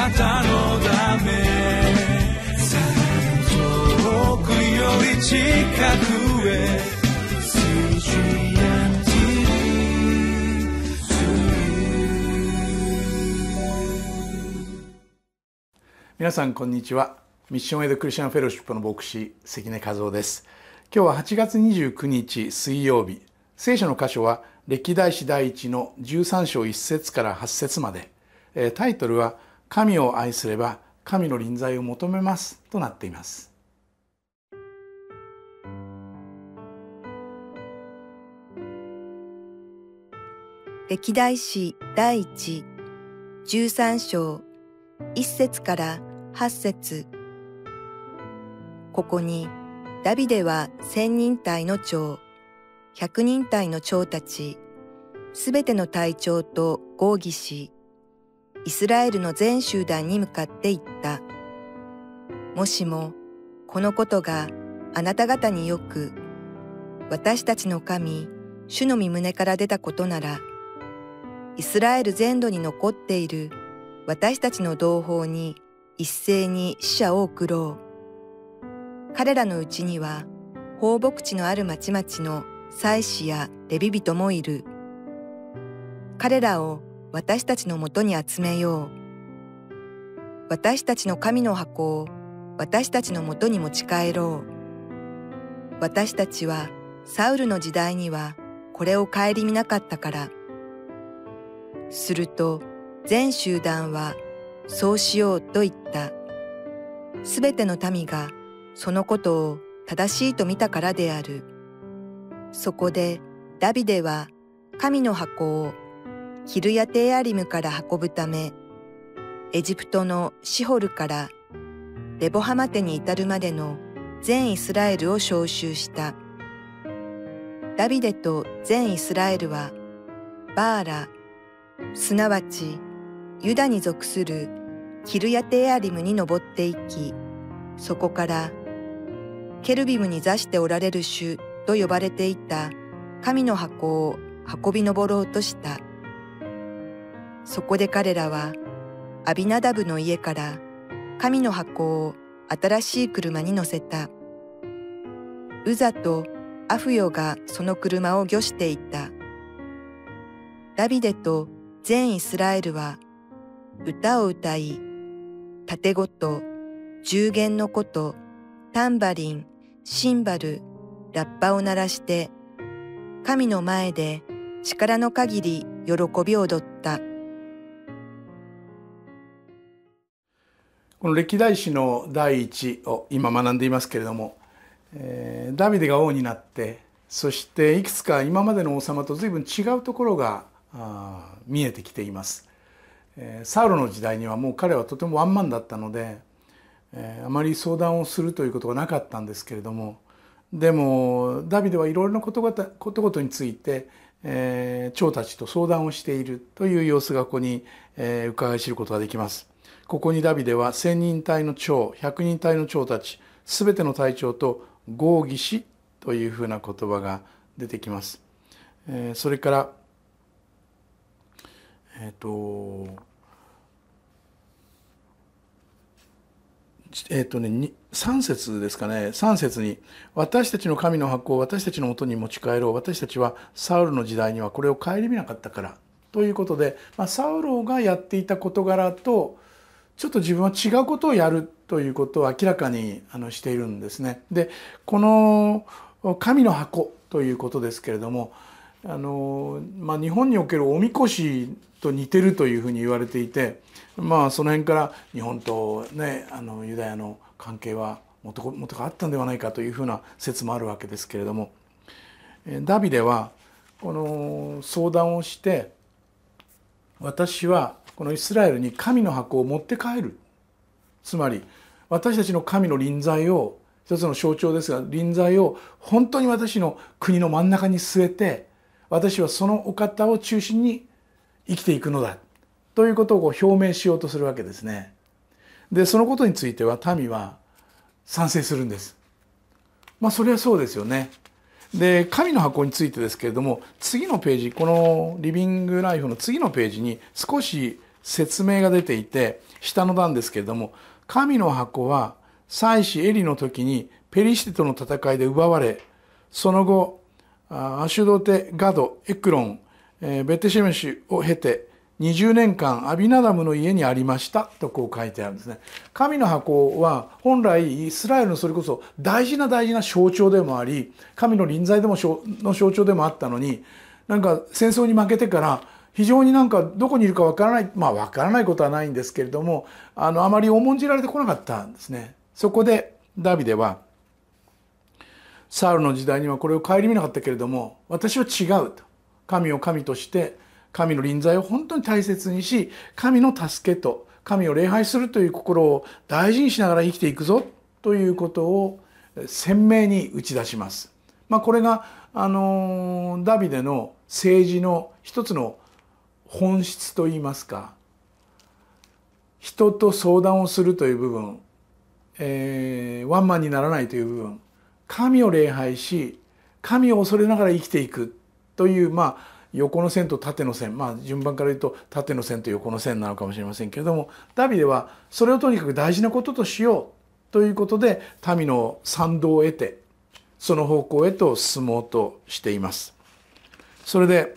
なたのため遠くより近くへ皆さんこんにちは。ミッションエイドクリスチャンフェローシップの牧師関根和夫です。今日は8月29日水曜日。聖書の箇所は歴代史第一の13章1節から8節まで。タイトルは神を愛すれば神の臨在を求めますとなっています。歴代史第一13章1節から8節。ここにダビデは千人隊の長、百人隊の長たち、すべての隊長と合議し、イスラエルの全集団に向かって言った。もしも、このことがあなた方によく、私たちの神、主の身胸から出たことなら、イスラエル全土に残っている私たちの同胞に一斉に死者を送ろう。彼らのうちには放牧地のある町々の祭司やレビ人もいる。彼らを私たちのもとに集めよう。私たちの神の箱を私たちのもとに持ち帰ろう。私たちはサウルの時代にはこれを顧みなかったから。すると全集団はそうしようと言った。すべての民がそのことを正しいと見たからである。そこでダビデは神の箱をキルヤテアリムから運ぶため、エジプトのシホルからレボハマテに至るまでの全イスラエルを召集した。ダビデと全イスラエルはバーラ、すなわちユダに属するキルヤテーアリムに登っていき、そこからケルビムに座しておられる主と呼ばれていた神の箱を運び登ろうとした。そこで彼らはアビナダブの家から神の箱を新しい車に乗せた。ウザとアフヨがその車を御していた。ダビデと全イスラエルは歌を歌い、盾ごと、十弦のこと、タンバリン、シンバル、ラッパを鳴らして、神の前で力の限り喜び踊った。この歴代史の第一を今学んでいますけれども、えー、ダビデが王になってそしていくつか今までの王様と随分違うところが見えてきています。えー、サウロの時代にはもう彼はとてもワンマンだったのでえー、あまり相談をするということがなかったんですけれどもでもダビデはいろいろなことことごとについて、えー、長たちと相談をしているという様子がここに、えー、伺い知ることができます。ここにダビデは千人隊の長百人隊の長たち全ての隊長と合議しというふうな言葉が出てきます。えー、それからえっ、ー、とえっ、ー、とね、3節ですかね。3節に「私たちの神の箱を私たちのもとに持ち帰ろう。私たちはサウルの時代にはこれを顧みなかったから」ということで、まあ、サウロがやっていた事柄とちょっと自分は違うことをやるということを明らかにあのしているんですね。でこの神の箱ということですけれどもあの、まあ、日本におけるおみこしと似てるというふうに言われていてまあその辺から日本とねあのユダヤの関係はもともとがあったんではないかというふうな説もあるわけですけれどもダビデはこの相談をして私はこのイスラエルに神の箱を持って帰るつまり私たちの神の臨在を一つの象徴ですが臨在を本当に私の国の真ん中に据えて私はそのお方を中心に生きていくのだということをこう表明しようとするわけですね。でそのことについては民は賛成するんです。まあそれはそうですよね。で神の箱についてですけれども次のページこのリビングライフの次のページに少し説明が出ていて下の段ですけれども神の箱は祭司エリの時にペリシテとの戦いで奪われその後アシュドテガドエクロンベテシェメシュを経て20年間アビナダムの家にありましたとこう書いてあるんですね。神の箱は本来イスラエルのそれこそ大事な大事な象徴でもあり神の臨在でもの象徴でもあったのになんか戦争に負けてから非常になんかどこにいるかわからないまあわからないことはないんですけれどもあのあまり重んじられてこなかったんですねそこでダビデはサウルの時代にはこれを顧みなかったけれども私は違うと神を神として神の臨在を本当に大切にし神の助けと神を礼拝するという心を大事にしながら生きていくぞということを鮮明に打ち出します。まあ、これがあのダビデの政治の一つの本質といいますか人と相談をするという部分、えー、ワンマンにならないという部分神を礼拝し神を恐れながら生きていくというまあ横の線と縦の線まあ順番から言うと縦の線と横の線なのかもしれませんけれどもダビデはそれをとにかく大事なこととしようということで民の賛同を得てその方向へと進もうとしています。それで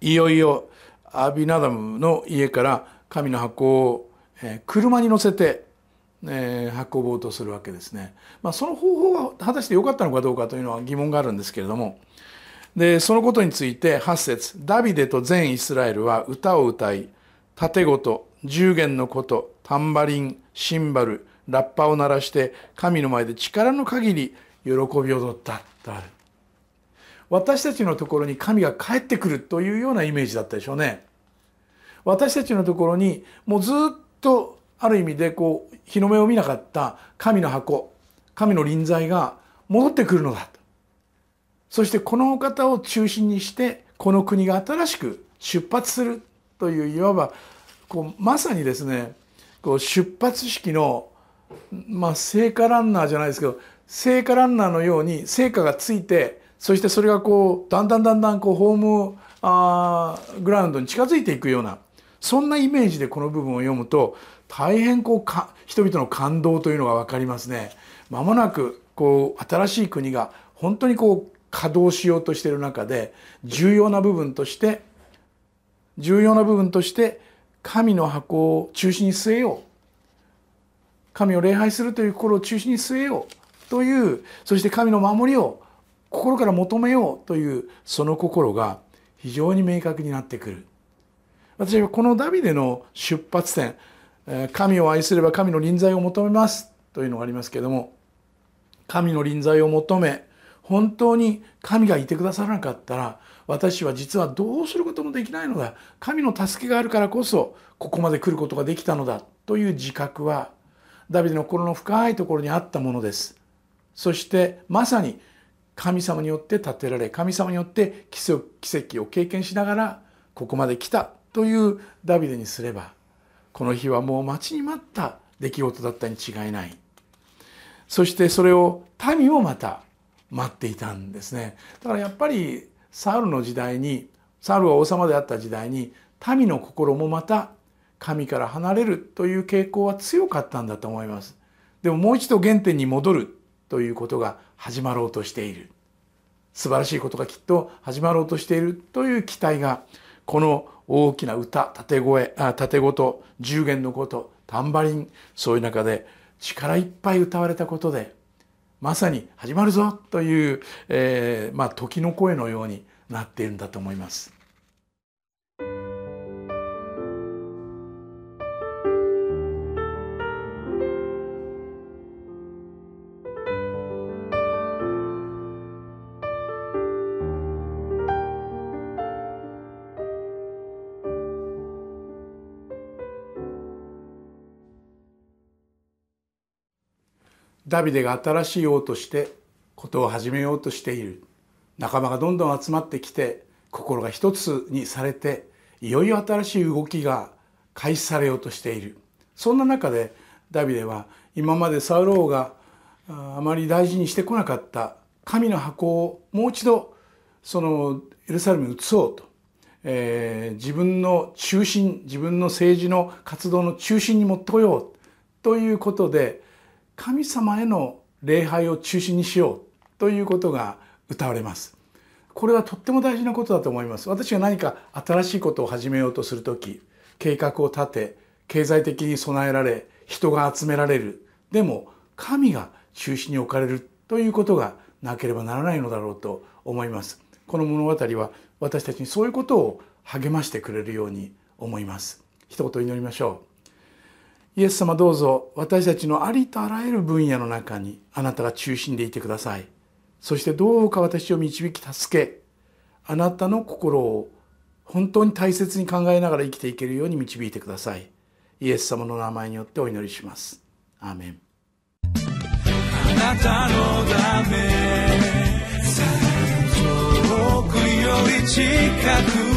いよいよアビナダムの家から神の箱を車に乗せて運ぼうとするわけですね。まあ、その方法は果たして良かったのかどうかというのは疑問があるんですけれども。でそのことについて8節ダビデと全イスラエルは歌を歌い盾ごと十弦のことタンバリンシンバルラッパを鳴らして神の前で力の限り喜び踊った。とある。私たちのところに神が帰ってくるというようなイメージだったでしょうね。私たちのところにもうずっとある意味でこう日の目を見なかった神の箱神の臨在が戻ってくるのだ。とそしてこのお方を中心にしてこの国が新しく出発するといういわばこうまさにですねこう出発式のまあ聖火ランナーじゃないですけど聖火ランナーのように聖火がついてそしてそれがこうだんだんだんだんこうホームあーグラウンドに近づいていくようなそんなイメージでこの部分を読むと大変こうか人々の感動というのが分かりますね。まもなくこう新しい国が本当にこう稼働しようとしている中で重要な部分として重要な部分として神の箱を中心に据えよう神を礼拝するという心を中心に据えようというそして神の守りを心から求めようというその心が非常に明確になってくる。私はこのダビデの出発点神を愛すれば神の臨在を求めますというのがありますけれども神の臨在を求め本当に神がいてくださらなかったら私は実はどうすることもできないのだ。神の助けがあるからこそここまで来ることができたのだ。という自覚はダビデの心の深いところにあったものです。そしてまさに神様によって建てられ神様によって奇跡を経験しながらここまで来たというダビデにすればこの日はもう待ちに待った出来事だったに違いない。そしてそれを民をまた待っていたんですね。だからやっぱりサウルの時代にサウルは王様であった時代に民の心もまた神から離れるという傾向は強かったんだと思います。でももう一度原点に戻る。ということが始まろうとしている素晴らしいことがきっと始まろうとしているという期待がこの大きな歌縦声あ縦ごと十弦のことタンバリンそういう中で力いっぱい歌われたことでまさに始まるぞという、えー、まあ、時の声のようになっているんだと思います。ダビデが新しい王としてことを始めようとしている。仲間がどんどん集まってきて心が一つにされていよいよ新しい動きが開始されようとしている。そんな中でダビデは今までサウロ王があまり大事にしてこなかった神の箱をもう一度そのエルサレムに移そうと。えー自分の中心自分の政治の活動の中心に持ってこよう。ということで神様への礼拝を中心にしようということが歌われます。これはとっても大事なことだと思います。私が何か新しいことを始めようとする時計画を立て経済的に備えられ人が集められるでも神が中心に置かれるということがなければならないのだろうと思います。この物語は私たちにそういうことを励ましてくれるように思います。一言祈りましょう。イエス様どうぞ私たちのありとあらゆる分野の中にあなたが中心でいてください。そしてどうか私を導き助けあなたの心を本当に大切に考えながら生きていけるように導いてください。イエス様の名前によってお祈りします。アーメン。あなたのため遠くより近く